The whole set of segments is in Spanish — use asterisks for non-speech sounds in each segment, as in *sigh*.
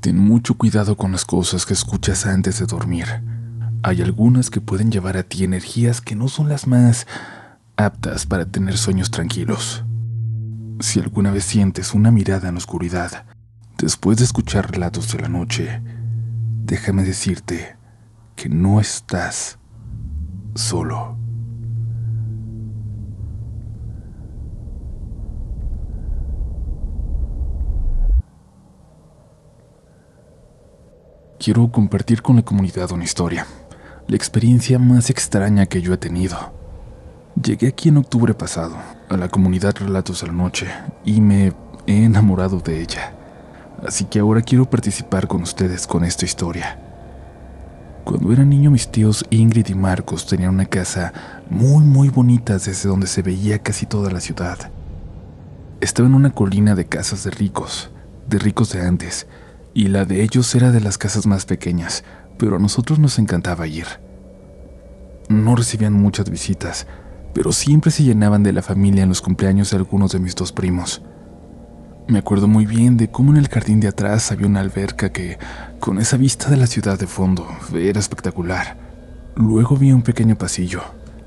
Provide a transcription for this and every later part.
Ten mucho cuidado con las cosas que escuchas antes de dormir. Hay algunas que pueden llevar a ti energías que no son las más aptas para tener sueños tranquilos. Si alguna vez sientes una mirada en la oscuridad, después de escuchar relatos de la noche, déjame decirte que no estás solo. Quiero compartir con la comunidad una historia, la experiencia más extraña que yo he tenido. Llegué aquí en octubre pasado, a la comunidad Relatos de la Noche, y me he enamorado de ella. Así que ahora quiero participar con ustedes con esta historia. Cuando era niño mis tíos Ingrid y Marcos tenían una casa muy muy bonita desde donde se veía casi toda la ciudad. Estaba en una colina de casas de ricos, de ricos de antes, y la de ellos era de las casas más pequeñas, pero a nosotros nos encantaba ir. No recibían muchas visitas, pero siempre se llenaban de la familia en los cumpleaños de algunos de mis dos primos. Me acuerdo muy bien de cómo en el jardín de atrás había una alberca que, con esa vista de la ciudad de fondo, era espectacular. Luego vi un pequeño pasillo,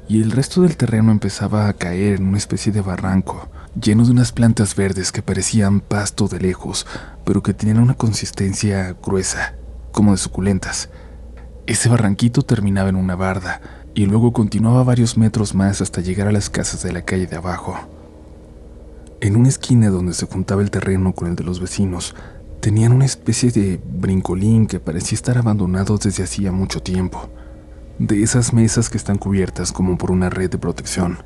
y el resto del terreno empezaba a caer en una especie de barranco, lleno de unas plantas verdes que parecían pasto de lejos, pero que tenían una consistencia gruesa, como de suculentas. Ese barranquito terminaba en una barda, y luego continuaba varios metros más hasta llegar a las casas de la calle de abajo. En una esquina donde se juntaba el terreno con el de los vecinos, tenían una especie de brincolín que parecía estar abandonado desde hacía mucho tiempo, de esas mesas que están cubiertas como por una red de protección.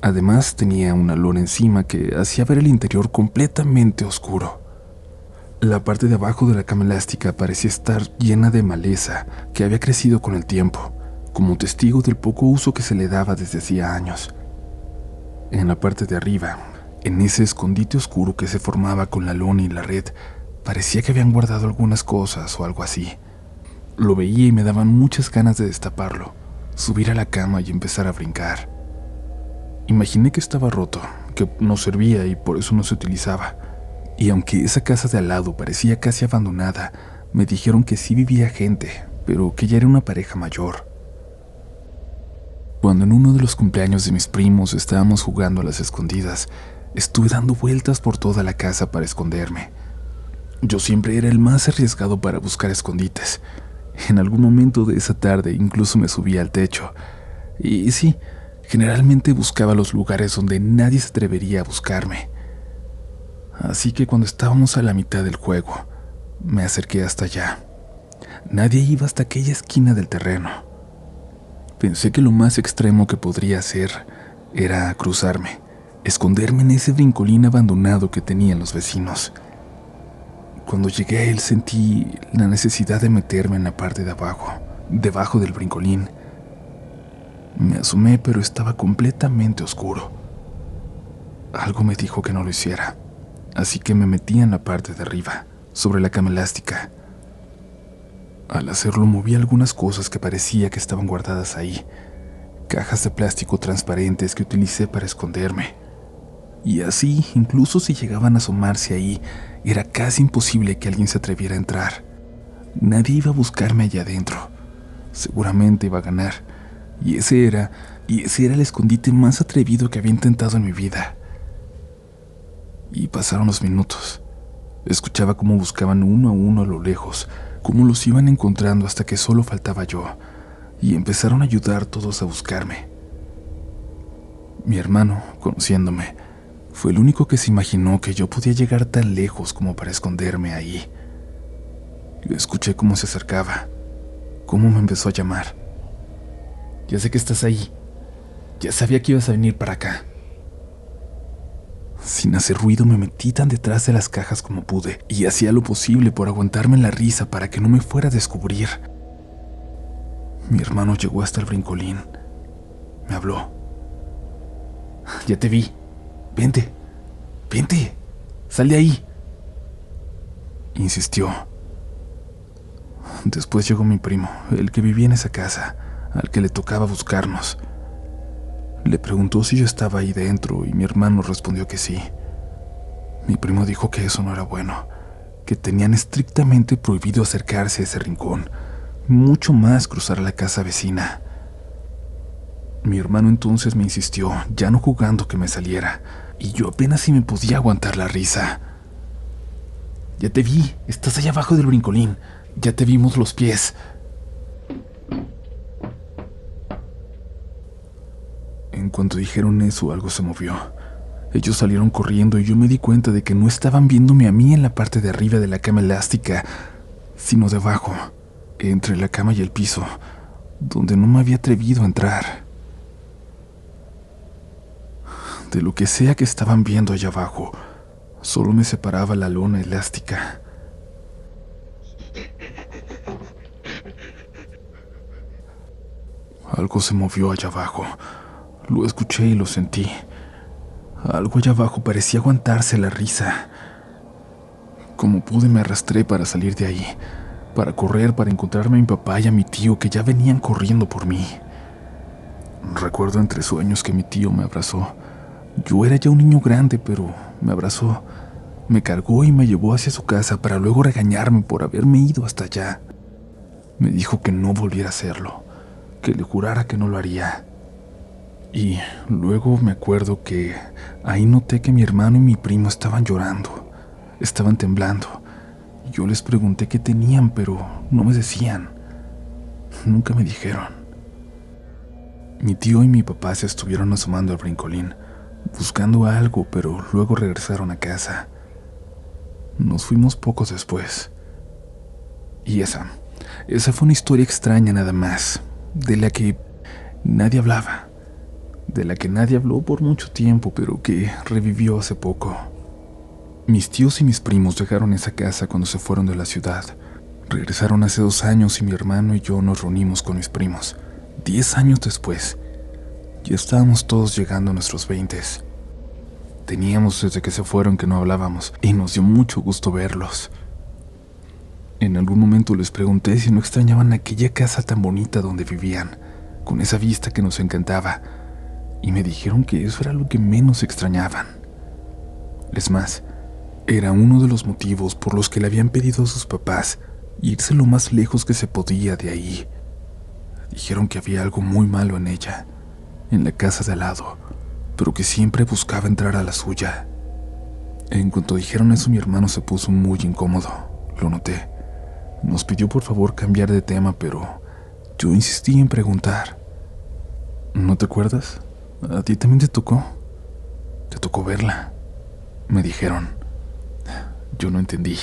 Además tenía una lona encima que hacía ver el interior completamente oscuro. La parte de abajo de la cama elástica parecía estar llena de maleza que había crecido con el tiempo, como testigo del poco uso que se le daba desde hacía años. En la parte de arriba, en ese escondite oscuro que se formaba con la lona y la red, parecía que habían guardado algunas cosas o algo así. Lo veía y me daban muchas ganas de destaparlo, subir a la cama y empezar a brincar. Imaginé que estaba roto, que no servía y por eso no se utilizaba. Y aunque esa casa de al lado parecía casi abandonada, me dijeron que sí vivía gente, pero que ya era una pareja mayor. Cuando en uno de los cumpleaños de mis primos estábamos jugando a las escondidas, estuve dando vueltas por toda la casa para esconderme. Yo siempre era el más arriesgado para buscar escondites. En algún momento de esa tarde incluso me subí al techo. Y sí, Generalmente buscaba los lugares donde nadie se atrevería a buscarme. Así que cuando estábamos a la mitad del juego, me acerqué hasta allá. Nadie iba hasta aquella esquina del terreno. Pensé que lo más extremo que podría hacer era cruzarme, esconderme en ese brincolín abandonado que tenían los vecinos. Cuando llegué a él sentí la necesidad de meterme en la parte de abajo, debajo del brincolín, me asomé, pero estaba completamente oscuro. Algo me dijo que no lo hiciera, así que me metí en la parte de arriba, sobre la cama elástica. Al hacerlo moví algunas cosas que parecía que estaban guardadas ahí, cajas de plástico transparentes que utilicé para esconderme. Y así, incluso si llegaban a asomarse ahí, era casi imposible que alguien se atreviera a entrar. Nadie iba a buscarme allá adentro. Seguramente iba a ganar y ese era, y ese era el escondite más atrevido que había intentado en mi vida. Y pasaron los minutos. Escuchaba cómo buscaban uno a uno a lo lejos, cómo los iban encontrando hasta que solo faltaba yo, y empezaron a ayudar todos a buscarme. Mi hermano, conociéndome, fue el único que se imaginó que yo podía llegar tan lejos como para esconderme ahí. Escuché cómo se acercaba, cómo me empezó a llamar. Ya sé que estás ahí. Ya sabía que ibas a venir para acá. Sin hacer ruido me metí tan detrás de las cajas como pude y hacía lo posible por aguantarme la risa para que no me fuera a descubrir. Mi hermano llegó hasta el brincolín. Me habló. Ya te vi. Vente. Vente. Sal de ahí. Insistió. Después llegó mi primo, el que vivía en esa casa al que le tocaba buscarnos. Le preguntó si yo estaba ahí dentro y mi hermano respondió que sí. Mi primo dijo que eso no era bueno, que tenían estrictamente prohibido acercarse a ese rincón, mucho más cruzar la casa vecina. Mi hermano entonces me insistió, ya no jugando que me saliera, y yo apenas si me podía aguantar la risa. Ya te vi, estás allá abajo del brincolín, ya te vimos los pies. En cuanto dijeron eso, algo se movió. Ellos salieron corriendo y yo me di cuenta de que no estaban viéndome a mí en la parte de arriba de la cama elástica, sino debajo, entre la cama y el piso, donde no me había atrevido a entrar. De lo que sea que estaban viendo allá abajo, solo me separaba la lona elástica. Algo se movió allá abajo. Lo escuché y lo sentí. Algo allá abajo parecía aguantarse la risa. Como pude me arrastré para salir de ahí, para correr, para encontrarme a mi papá y a mi tío que ya venían corriendo por mí. Recuerdo entre sueños que mi tío me abrazó. Yo era ya un niño grande, pero me abrazó, me cargó y me llevó hacia su casa para luego regañarme por haberme ido hasta allá. Me dijo que no volviera a hacerlo, que le jurara que no lo haría. Y luego me acuerdo que ahí noté que mi hermano y mi primo estaban llorando, estaban temblando. Yo les pregunté qué tenían, pero no me decían. Nunca me dijeron. Mi tío y mi papá se estuvieron asomando al brincolín, buscando algo, pero luego regresaron a casa. Nos fuimos pocos después. Y esa, esa fue una historia extraña nada más, de la que nadie hablaba de la que nadie habló por mucho tiempo, pero que revivió hace poco. Mis tíos y mis primos dejaron esa casa cuando se fueron de la ciudad. Regresaron hace dos años y mi hermano y yo nos reunimos con mis primos. Diez años después, ya estábamos todos llegando a nuestros veintes. Teníamos desde que se fueron que no hablábamos y nos dio mucho gusto verlos. En algún momento les pregunté si no extrañaban aquella casa tan bonita donde vivían, con esa vista que nos encantaba y me dijeron que eso era lo que menos extrañaban. Es más, era uno de los motivos por los que le habían pedido a sus papás irse lo más lejos que se podía de ahí. Dijeron que había algo muy malo en ella, en la casa de al lado, pero que siempre buscaba entrar a la suya. En cuanto dijeron eso, mi hermano se puso muy incómodo, lo noté. Nos pidió por favor cambiar de tema, pero yo insistí en preguntar. ¿No te acuerdas? ¿A ti también te tocó? Te tocó verla. Me dijeron. Yo no entendí.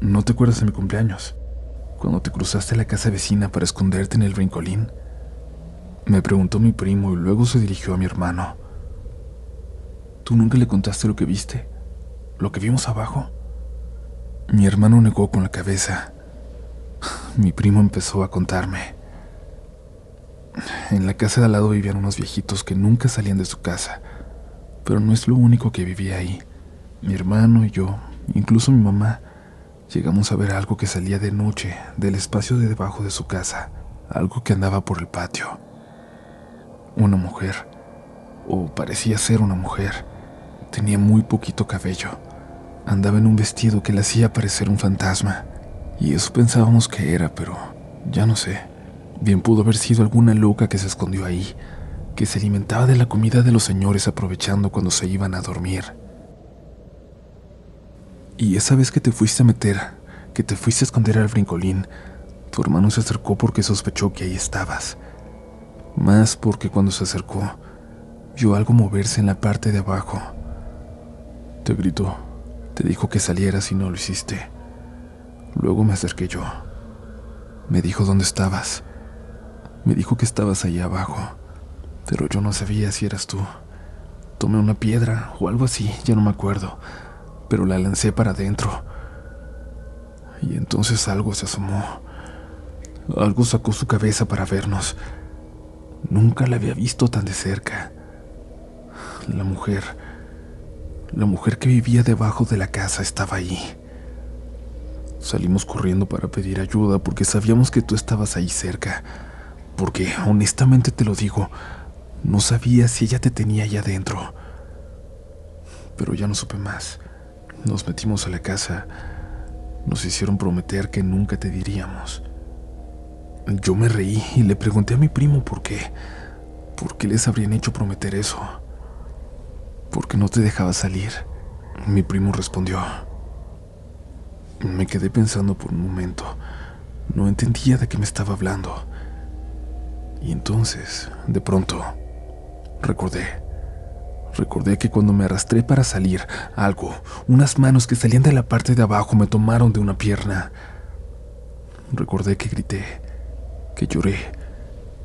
¿No te acuerdas de mi cumpleaños? Cuando te cruzaste la casa vecina para esconderte en el brincolín. Me preguntó mi primo y luego se dirigió a mi hermano. ¿Tú nunca le contaste lo que viste? ¿Lo que vimos abajo? Mi hermano negó con la cabeza. Mi primo empezó a contarme. En la casa de al lado vivían unos viejitos que nunca salían de su casa, pero no es lo único que vivía ahí. Mi hermano y yo, incluso mi mamá, llegamos a ver algo que salía de noche del espacio de debajo de su casa, algo que andaba por el patio. Una mujer, o parecía ser una mujer, tenía muy poquito cabello, andaba en un vestido que le hacía parecer un fantasma, y eso pensábamos que era, pero ya no sé. Bien pudo haber sido alguna loca que se escondió ahí, que se alimentaba de la comida de los señores aprovechando cuando se iban a dormir. Y esa vez que te fuiste a meter, que te fuiste a esconder al brincolín, tu hermano se acercó porque sospechó que ahí estabas. Más porque cuando se acercó, vio algo moverse en la parte de abajo. Te gritó, te dijo que salieras y no lo hiciste. Luego me acerqué yo. Me dijo dónde estabas. Me dijo que estabas ahí abajo, pero yo no sabía si eras tú. Tomé una piedra o algo así, ya no me acuerdo, pero la lancé para adentro. Y entonces algo se asomó. Algo sacó su cabeza para vernos. Nunca la había visto tan de cerca. La mujer, la mujer que vivía debajo de la casa estaba ahí. Salimos corriendo para pedir ayuda porque sabíamos que tú estabas ahí cerca porque honestamente te lo digo, no sabía si ella te tenía allá adentro. Pero ya no supe más. Nos metimos a la casa. Nos hicieron prometer que nunca te diríamos. Yo me reí y le pregunté a mi primo por qué. ¿Por qué les habrían hecho prometer eso? ¿Por qué no te dejaba salir? Mi primo respondió. Me quedé pensando por un momento. No entendía de qué me estaba hablando. Y entonces, de pronto, recordé. Recordé que cuando me arrastré para salir, algo, unas manos que salían de la parte de abajo me tomaron de una pierna. Recordé que grité, que lloré,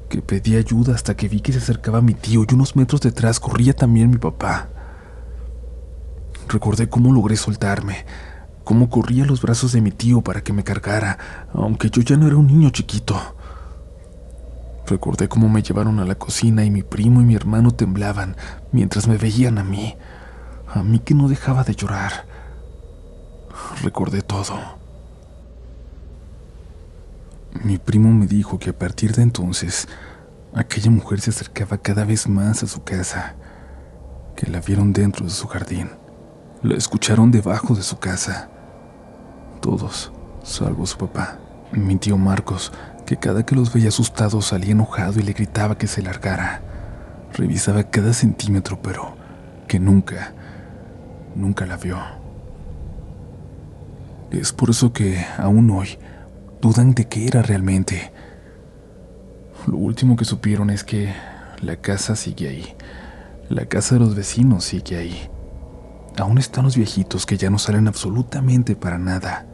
que pedí ayuda hasta que vi que se acercaba mi tío y unos metros detrás corría también mi papá. Recordé cómo logré soltarme, cómo corría los brazos de mi tío para que me cargara, aunque yo ya no era un niño chiquito. Recordé cómo me llevaron a la cocina y mi primo y mi hermano temblaban mientras me veían a mí, a mí que no dejaba de llorar. Recordé todo. Mi primo me dijo que a partir de entonces aquella mujer se acercaba cada vez más a su casa, que la vieron dentro de su jardín, la escucharon debajo de su casa. Todos, salvo su papá, mi tío Marcos, que cada que los veía asustados salía enojado y le gritaba que se largara. Revisaba cada centímetro, pero que nunca, nunca la vio. Es por eso que, aún hoy, dudan de qué era realmente. Lo último que supieron es que la casa sigue ahí. La casa de los vecinos sigue ahí. Aún están los viejitos que ya no salen absolutamente para nada.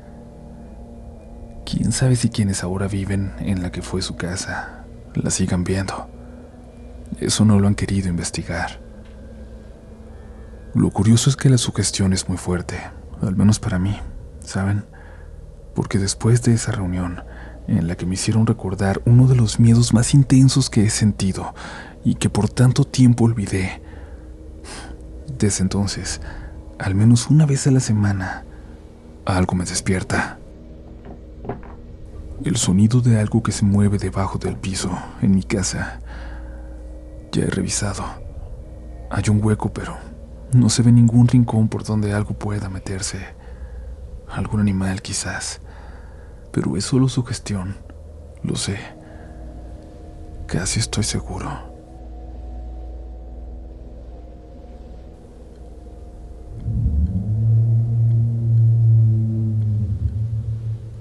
Quién sabe si quienes ahora viven en la que fue su casa la sigan viendo. Eso no lo han querido investigar. Lo curioso es que la sugestión es muy fuerte, al menos para mí, ¿saben? Porque después de esa reunión, en la que me hicieron recordar uno de los miedos más intensos que he sentido y que por tanto tiempo olvidé, desde entonces, al menos una vez a la semana, algo me despierta. El sonido de algo que se mueve debajo del piso, en mi casa. Ya he revisado. Hay un hueco, pero no se ve ningún rincón por donde algo pueda meterse. Algún animal quizás. Pero es solo su gestión. Lo sé. Casi estoy seguro.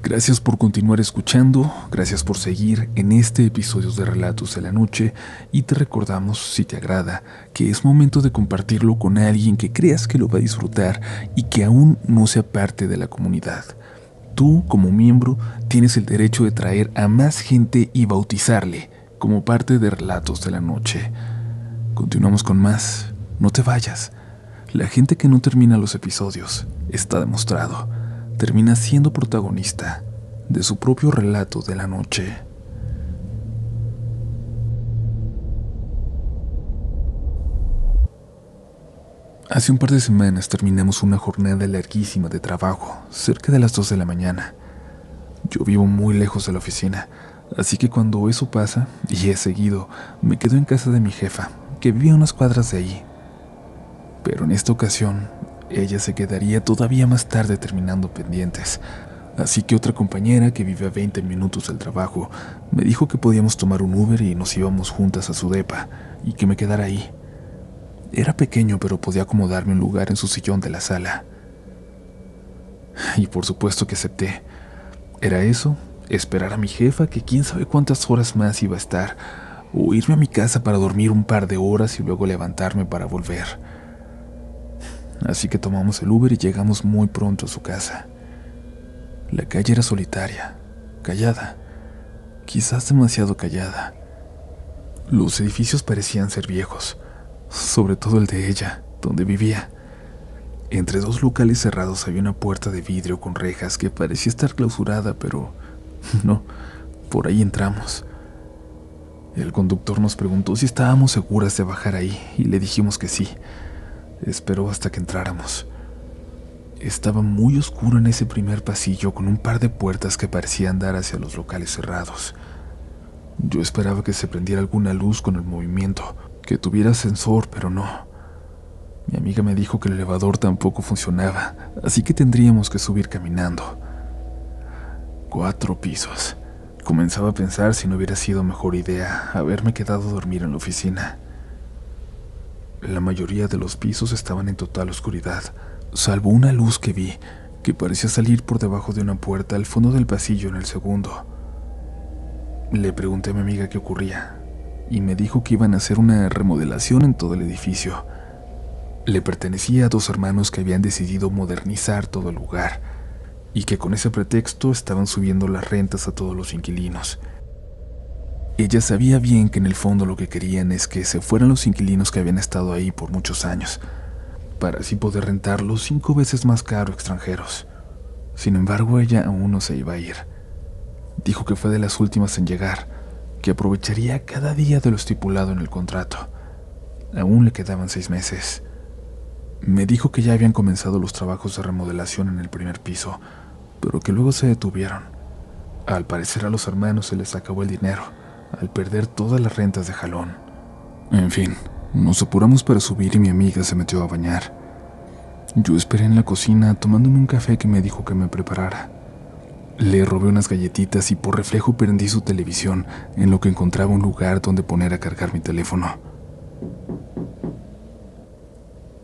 Gracias por continuar escuchando, gracias por seguir en este episodio de Relatos de la Noche y te recordamos, si te agrada, que es momento de compartirlo con alguien que creas que lo va a disfrutar y que aún no sea parte de la comunidad. Tú, como miembro, tienes el derecho de traer a más gente y bautizarle como parte de Relatos de la Noche. Continuamos con más, no te vayas. La gente que no termina los episodios está demostrado termina siendo protagonista de su propio relato de la noche. Hace un par de semanas terminamos una jornada larguísima de trabajo, cerca de las 2 de la mañana. Yo vivo muy lejos de la oficina, así que cuando eso pasa, y he seguido, me quedo en casa de mi jefa, que vivía unas cuadras de ahí. Pero en esta ocasión ella se quedaría todavía más tarde terminando pendientes. Así que otra compañera que vive a 20 minutos del trabajo me dijo que podíamos tomar un Uber y nos íbamos juntas a su depa y que me quedara ahí. Era pequeño pero podía acomodarme un lugar en su sillón de la sala. Y por supuesto que acepté. Era eso, esperar a mi jefa que quién sabe cuántas horas más iba a estar, o irme a mi casa para dormir un par de horas y luego levantarme para volver así que tomamos el Uber y llegamos muy pronto a su casa. La calle era solitaria, callada, quizás demasiado callada. Los edificios parecían ser viejos, sobre todo el de ella, donde vivía. Entre dos locales cerrados había una puerta de vidrio con rejas que parecía estar clausurada, pero *laughs* no, por ahí entramos. El conductor nos preguntó si estábamos seguras de bajar ahí y le dijimos que sí. Esperó hasta que entráramos. Estaba muy oscuro en ese primer pasillo con un par de puertas que parecían dar hacia los locales cerrados. Yo esperaba que se prendiera alguna luz con el movimiento, que tuviera sensor, pero no. Mi amiga me dijo que el elevador tampoco funcionaba, así que tendríamos que subir caminando. Cuatro pisos. Comenzaba a pensar si no hubiera sido mejor idea haberme quedado dormir en la oficina. La mayoría de los pisos estaban en total oscuridad, salvo una luz que vi que parecía salir por debajo de una puerta al fondo del pasillo en el segundo. Le pregunté a mi amiga qué ocurría y me dijo que iban a hacer una remodelación en todo el edificio. Le pertenecía a dos hermanos que habían decidido modernizar todo el lugar y que con ese pretexto estaban subiendo las rentas a todos los inquilinos. Ella sabía bien que en el fondo lo que querían es que se fueran los inquilinos que habían estado ahí por muchos años, para así poder rentarlos cinco veces más caro extranjeros. Sin embargo, ella aún no se iba a ir. Dijo que fue de las últimas en llegar, que aprovecharía cada día de lo estipulado en el contrato. Aún le quedaban seis meses. Me dijo que ya habían comenzado los trabajos de remodelación en el primer piso, pero que luego se detuvieron. Al parecer a los hermanos se les acabó el dinero al perder todas las rentas de jalón. En fin, nos apuramos para subir y mi amiga se metió a bañar. Yo esperé en la cocina tomándome un café que me dijo que me preparara. Le robé unas galletitas y por reflejo prendí su televisión en lo que encontraba un lugar donde poner a cargar mi teléfono.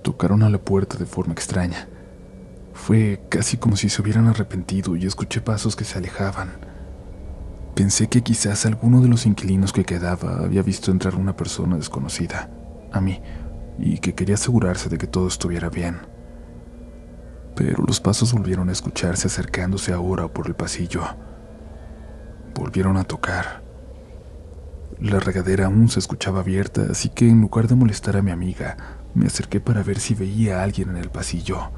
Tocaron a la puerta de forma extraña. Fue casi como si se hubieran arrepentido y escuché pasos que se alejaban. Pensé que quizás alguno de los inquilinos que quedaba había visto entrar una persona desconocida, a mí, y que quería asegurarse de que todo estuviera bien. Pero los pasos volvieron a escucharse acercándose ahora por el pasillo. Volvieron a tocar. La regadera aún se escuchaba abierta, así que en lugar de molestar a mi amiga, me acerqué para ver si veía a alguien en el pasillo.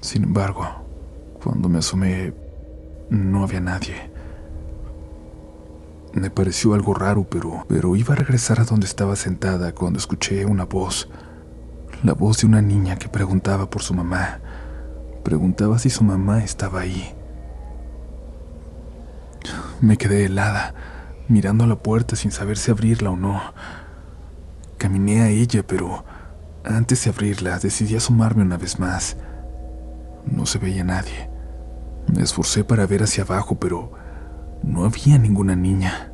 Sin embargo, cuando me asomé, no había nadie. Me pareció algo raro, pero, pero iba a regresar a donde estaba sentada cuando escuché una voz. La voz de una niña que preguntaba por su mamá. Preguntaba si su mamá estaba ahí. Me quedé helada, mirando a la puerta sin saber si abrirla o no. Caminé a ella, pero antes de abrirla decidí asomarme una vez más. No se veía nadie. Me esforcé para ver hacia abajo, pero no había ninguna niña.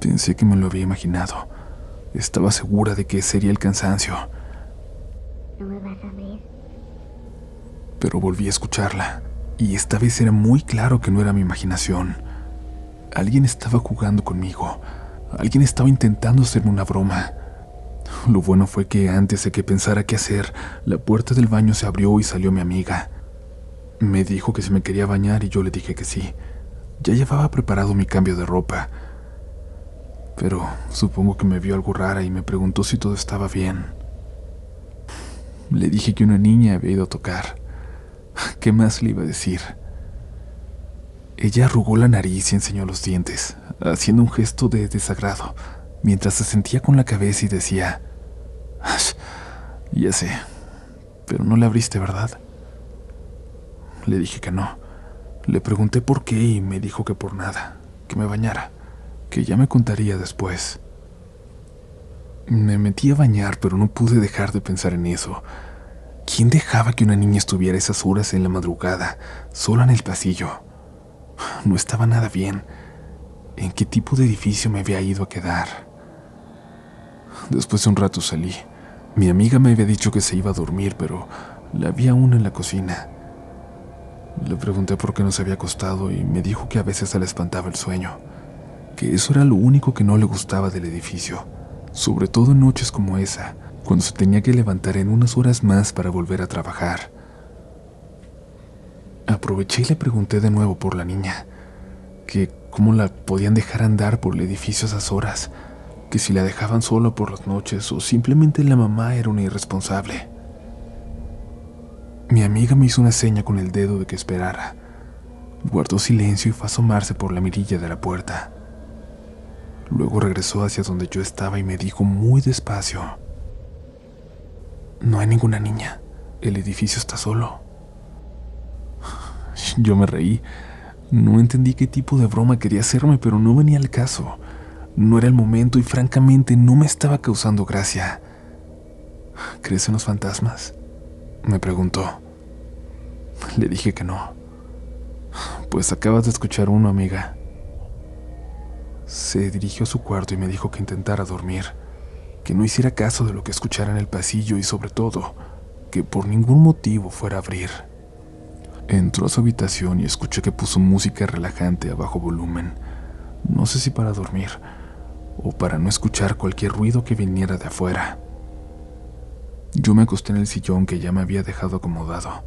Pensé que me lo había imaginado. Estaba segura de que sería el cansancio. No me vas a ver. Pero volví a escucharla, y esta vez era muy claro que no era mi imaginación. Alguien estaba jugando conmigo. Alguien estaba intentando hacerme una broma. Lo bueno fue que antes de que pensara qué hacer, la puerta del baño se abrió y salió mi amiga. Me dijo que se me quería bañar y yo le dije que sí. Ya llevaba preparado mi cambio de ropa, pero supongo que me vio algo rara y me preguntó si todo estaba bien. Le dije que una niña había ido a tocar. *laughs* ¿Qué más le iba a decir? Ella arrugó la nariz y enseñó los dientes, haciendo un gesto de desagrado, mientras se sentía con la cabeza y decía, ya sé, pero no le abriste, ¿verdad? Le dije que no. Le pregunté por qué y me dijo que por nada, que me bañara, que ya me contaría después. Me metí a bañar, pero no pude dejar de pensar en eso. ¿Quién dejaba que una niña estuviera esas horas en la madrugada, sola en el pasillo? No estaba nada bien. ¿En qué tipo de edificio me había ido a quedar? Después de un rato salí. Mi amiga me había dicho que se iba a dormir, pero la vi aún en la cocina. Le pregunté por qué no se había acostado y me dijo que a veces se le espantaba el sueño, que eso era lo único que no le gustaba del edificio, sobre todo en noches como esa, cuando se tenía que levantar en unas horas más para volver a trabajar. Aproveché y le pregunté de nuevo por la niña, que cómo la podían dejar andar por el edificio a esas horas, que si la dejaban sola por las noches o simplemente la mamá era una irresponsable. Mi amiga me hizo una seña con el dedo de que esperara. Guardó silencio y fue a asomarse por la mirilla de la puerta. Luego regresó hacia donde yo estaba y me dijo muy despacio, No hay ninguna niña, el edificio está solo. *sighs* Yo me reí. No entendí qué tipo de broma quería hacerme, pero no venía al caso. No era el momento y francamente no me estaba causando gracia. ¿Crees en los fantasmas? Me preguntó. Le dije que no. Pues acabas de escuchar uno, amiga. Se dirigió a su cuarto y me dijo que intentara dormir, que no hiciera caso de lo que escuchara en el pasillo y sobre todo, que por ningún motivo fuera a abrir. Entró a su habitación y escuché que puso música relajante a bajo volumen, no sé si para dormir o para no escuchar cualquier ruido que viniera de afuera. Yo me acosté en el sillón que ya me había dejado acomodado,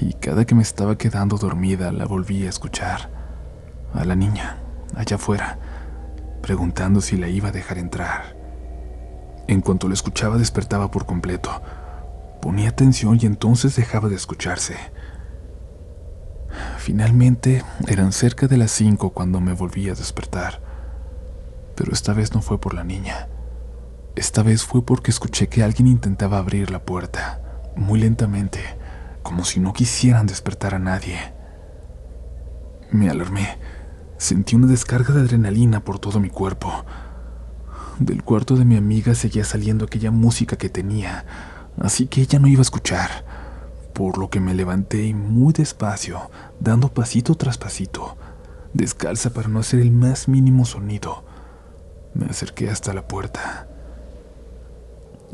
y cada que me estaba quedando dormida la volví a escuchar, a la niña, allá afuera, preguntando si la iba a dejar entrar. En cuanto la escuchaba despertaba por completo, ponía atención y entonces dejaba de escucharse. Finalmente eran cerca de las cinco cuando me volví a despertar, pero esta vez no fue por la niña. Esta vez fue porque escuché que alguien intentaba abrir la puerta, muy lentamente, como si no quisieran despertar a nadie. Me alarmé. Sentí una descarga de adrenalina por todo mi cuerpo. Del cuarto de mi amiga seguía saliendo aquella música que tenía, así que ella no iba a escuchar, por lo que me levanté y muy despacio, dando pasito tras pasito, descalza para no hacer el más mínimo sonido, me acerqué hasta la puerta.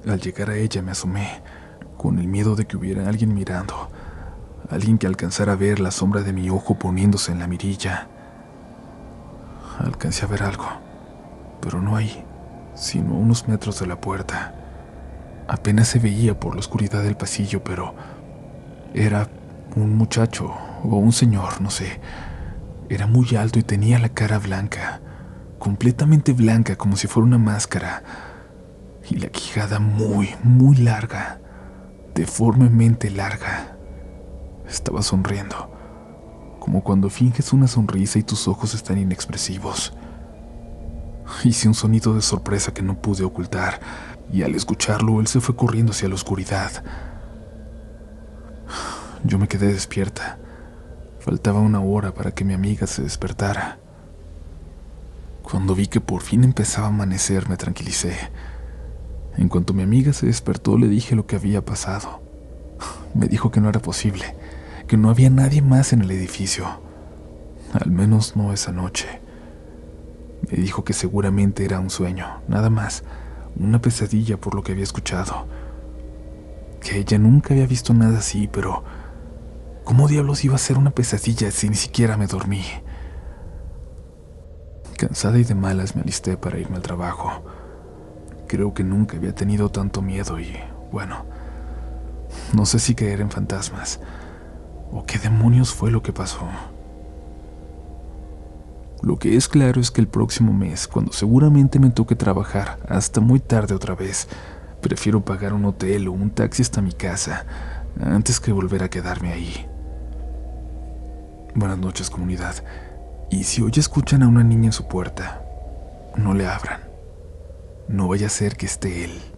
Al llegar a ella me asomé, con el miedo de que hubiera alguien mirando, alguien que alcanzara a ver la sombra de mi ojo poniéndose en la mirilla. Alcancé a ver algo, pero no ahí, sino unos metros de la puerta. Apenas se veía por la oscuridad del pasillo, pero era un muchacho o un señor, no sé. Era muy alto y tenía la cara blanca, completamente blanca como si fuera una máscara y la quijada muy, muy larga, deformemente larga. Estaba sonriendo, como cuando finges una sonrisa y tus ojos están inexpresivos. Hice un sonido de sorpresa que no pude ocultar, y al escucharlo él se fue corriendo hacia la oscuridad. Yo me quedé despierta. Faltaba una hora para que mi amiga se despertara. Cuando vi que por fin empezaba a amanecer, me tranquilicé. En cuanto mi amiga se despertó, le dije lo que había pasado. Me dijo que no era posible, que no había nadie más en el edificio, al menos no esa noche. Me dijo que seguramente era un sueño, nada más, una pesadilla por lo que había escuchado. Que ella nunca había visto nada así, pero ¿cómo diablos iba a ser una pesadilla si ni siquiera me dormí? Cansada y de malas me alisté para irme al trabajo. Creo que nunca había tenido tanto miedo y, bueno, no sé si creer en fantasmas o qué demonios fue lo que pasó. Lo que es claro es que el próximo mes, cuando seguramente me toque trabajar hasta muy tarde otra vez, prefiero pagar un hotel o un taxi hasta mi casa antes que volver a quedarme ahí. Buenas noches comunidad. Y si hoy escuchan a una niña en su puerta, no le abran. No vaya a ser que esté él.